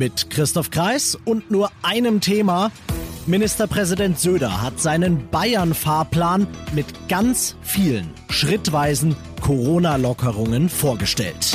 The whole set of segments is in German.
Mit Christoph Kreis und nur einem Thema. Ministerpräsident Söder hat seinen Bayern-Fahrplan mit ganz vielen schrittweisen Corona-Lockerungen vorgestellt.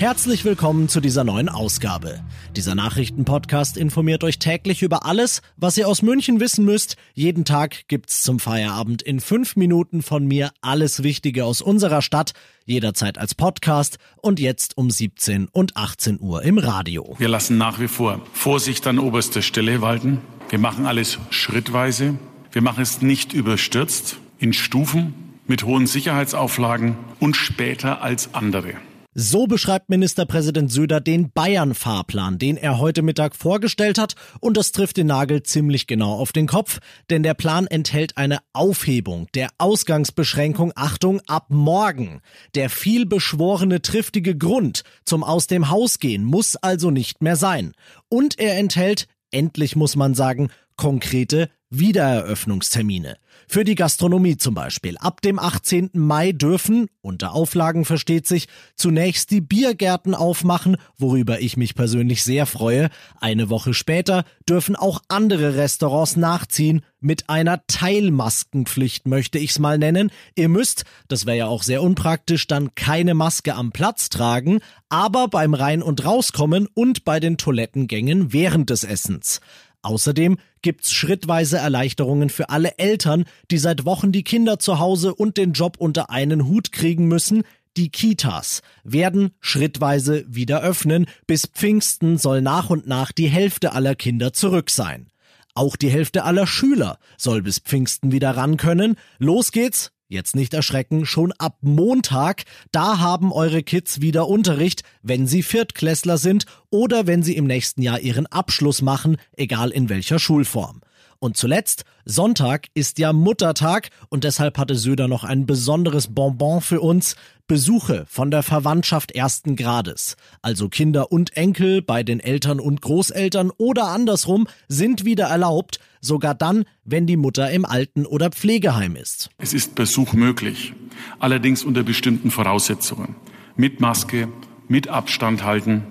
Herzlich willkommen zu dieser neuen Ausgabe. Dieser Nachrichtenpodcast informiert euch täglich über alles, was ihr aus München wissen müsst. Jeden Tag gibt's zum Feierabend in fünf Minuten von mir alles Wichtige aus unserer Stadt, jederzeit als Podcast und jetzt um 17 und 18 Uhr im Radio. Wir lassen nach wie vor Vorsicht an oberster Stelle walten. Wir machen alles schrittweise. Wir machen es nicht überstürzt, in Stufen, mit hohen Sicherheitsauflagen und später als andere. So beschreibt Ministerpräsident Söder den Bayern-Fahrplan, den er heute Mittag vorgestellt hat. Und das trifft den Nagel ziemlich genau auf den Kopf, denn der Plan enthält eine Aufhebung der Ausgangsbeschränkung, Achtung, ab morgen. Der vielbeschworene triftige Grund zum Aus dem Haus gehen muss also nicht mehr sein. Und er enthält, endlich muss man sagen, konkrete Wiedereröffnungstermine. Für die Gastronomie zum Beispiel. Ab dem 18. Mai dürfen, unter Auflagen versteht sich, zunächst die Biergärten aufmachen, worüber ich mich persönlich sehr freue. Eine Woche später dürfen auch andere Restaurants nachziehen, mit einer Teilmaskenpflicht möchte ich's mal nennen. Ihr müsst, das wäre ja auch sehr unpraktisch, dann keine Maske am Platz tragen, aber beim Rein- und Rauskommen und bei den Toilettengängen während des Essens. Außerdem gibt's schrittweise Erleichterungen für alle Eltern, die seit Wochen die Kinder zu Hause und den Job unter einen Hut kriegen müssen. Die Kitas werden schrittweise wieder öffnen. Bis Pfingsten soll nach und nach die Hälfte aller Kinder zurück sein. Auch die Hälfte aller Schüler soll bis Pfingsten wieder ran können. Los geht's Jetzt nicht erschrecken, schon ab Montag, da haben eure Kids wieder Unterricht, wenn sie Viertklässler sind oder wenn sie im nächsten Jahr ihren Abschluss machen, egal in welcher Schulform. Und zuletzt, Sonntag ist ja Muttertag und deshalb hatte Söder noch ein besonderes Bonbon für uns. Besuche von der Verwandtschaft ersten Grades, also Kinder und Enkel bei den Eltern und Großeltern oder andersrum, sind wieder erlaubt, sogar dann, wenn die Mutter im Alten- oder Pflegeheim ist. Es ist Besuch möglich, allerdings unter bestimmten Voraussetzungen. Mit Maske, mit Abstand halten,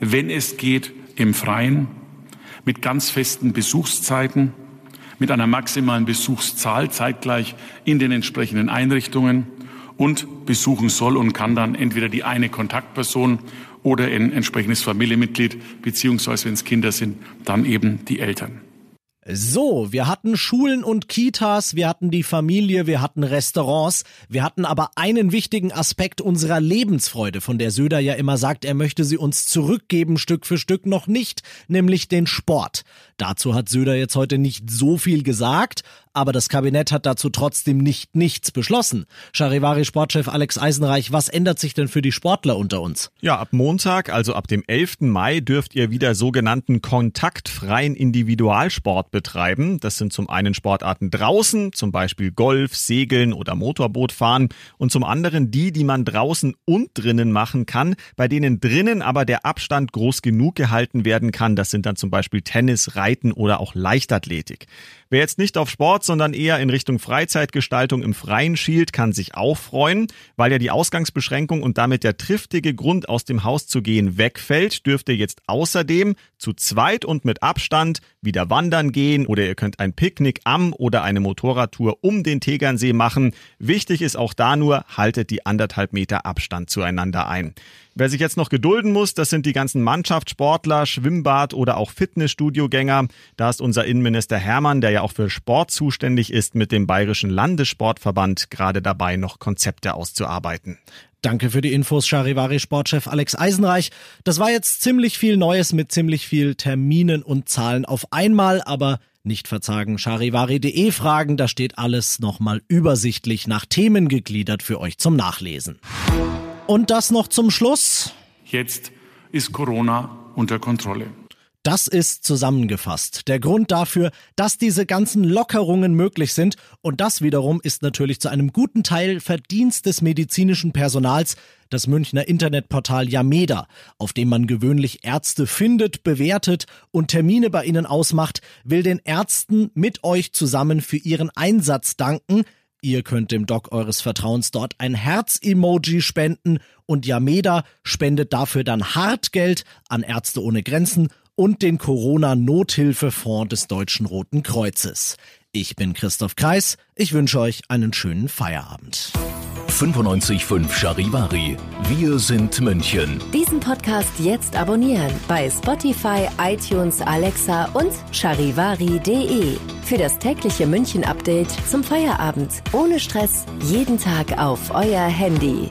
wenn es geht, im Freien, mit ganz festen Besuchszeiten, mit einer maximalen Besuchszahl zeitgleich in den entsprechenden Einrichtungen und besuchen soll und kann dann entweder die eine Kontaktperson oder ein entsprechendes Familienmitglied, beziehungsweise wenn es Kinder sind, dann eben die Eltern. So, wir hatten Schulen und Kitas, wir hatten die Familie, wir hatten Restaurants, wir hatten aber einen wichtigen Aspekt unserer Lebensfreude, von der Söder ja immer sagt, er möchte sie uns zurückgeben, Stück für Stück noch nicht, nämlich den Sport. Dazu hat Söder jetzt heute nicht so viel gesagt, aber das Kabinett hat dazu trotzdem nicht nichts beschlossen. Charivari Sportchef Alex Eisenreich, was ändert sich denn für die Sportler unter uns? Ja, ab Montag, also ab dem 11. Mai, dürft ihr wieder sogenannten kontaktfreien Individualsport betreiben. Das sind zum einen Sportarten draußen, zum Beispiel Golf, Segeln oder Motorbootfahren und zum anderen die, die man draußen und drinnen machen kann, bei denen drinnen aber der Abstand groß genug gehalten werden kann. Das sind dann zum Beispiel Tennis, Reiten oder auch Leichtathletik. Wer jetzt nicht auf Sport, sondern eher in Richtung Freizeitgestaltung im Freien schielt, kann sich auch freuen, weil ja die Ausgangsbeschränkung und damit der triftige Grund aus dem Haus zu gehen wegfällt, dürft ihr jetzt außerdem zu zweit und mit Abstand wieder wandern gehen oder ihr könnt ein Picknick am oder eine Motorradtour um den Tegernsee machen. Wichtig ist auch da nur, haltet die anderthalb Meter Abstand zueinander ein. Wer sich jetzt noch gedulden muss, das sind die ganzen Mannschaftssportler, Schwimmbad oder auch Fitnessstudiogänger. Da ist unser Innenminister Hermann, der ja auch für Sport zuständig ist, mit dem Bayerischen Landessportverband gerade dabei, noch Konzepte auszuarbeiten. Danke für die Infos, Charivari Sportchef Alex Eisenreich. Das war jetzt ziemlich viel Neues mit ziemlich viel Terminen und Zahlen auf einmal, aber nicht verzagen, charivari.de fragen, da steht alles nochmal übersichtlich nach Themen gegliedert für euch zum Nachlesen. Und das noch zum Schluss. Jetzt ist Corona unter Kontrolle. Das ist zusammengefasst der Grund dafür, dass diese ganzen Lockerungen möglich sind und das wiederum ist natürlich zu einem guten Teil Verdienst des medizinischen Personals, das Münchner Internetportal Yameda, auf dem man gewöhnlich Ärzte findet, bewertet und Termine bei ihnen ausmacht, will den Ärzten mit euch zusammen für ihren Einsatz danken. Ihr könnt dem Doc eures Vertrauens dort ein Herz-Emoji spenden und Yameda spendet dafür dann Hartgeld an Ärzte ohne Grenzen und den Corona-Nothilfefonds des Deutschen Roten Kreuzes. Ich bin Christoph Kreis. Ich wünsche euch einen schönen Feierabend. 95.5 Charivari. Wir sind München. Diesen Podcast jetzt abonnieren bei Spotify, iTunes, Alexa und charivari.de. Für das tägliche München-Update zum Feierabend. Ohne Stress. Jeden Tag auf euer Handy.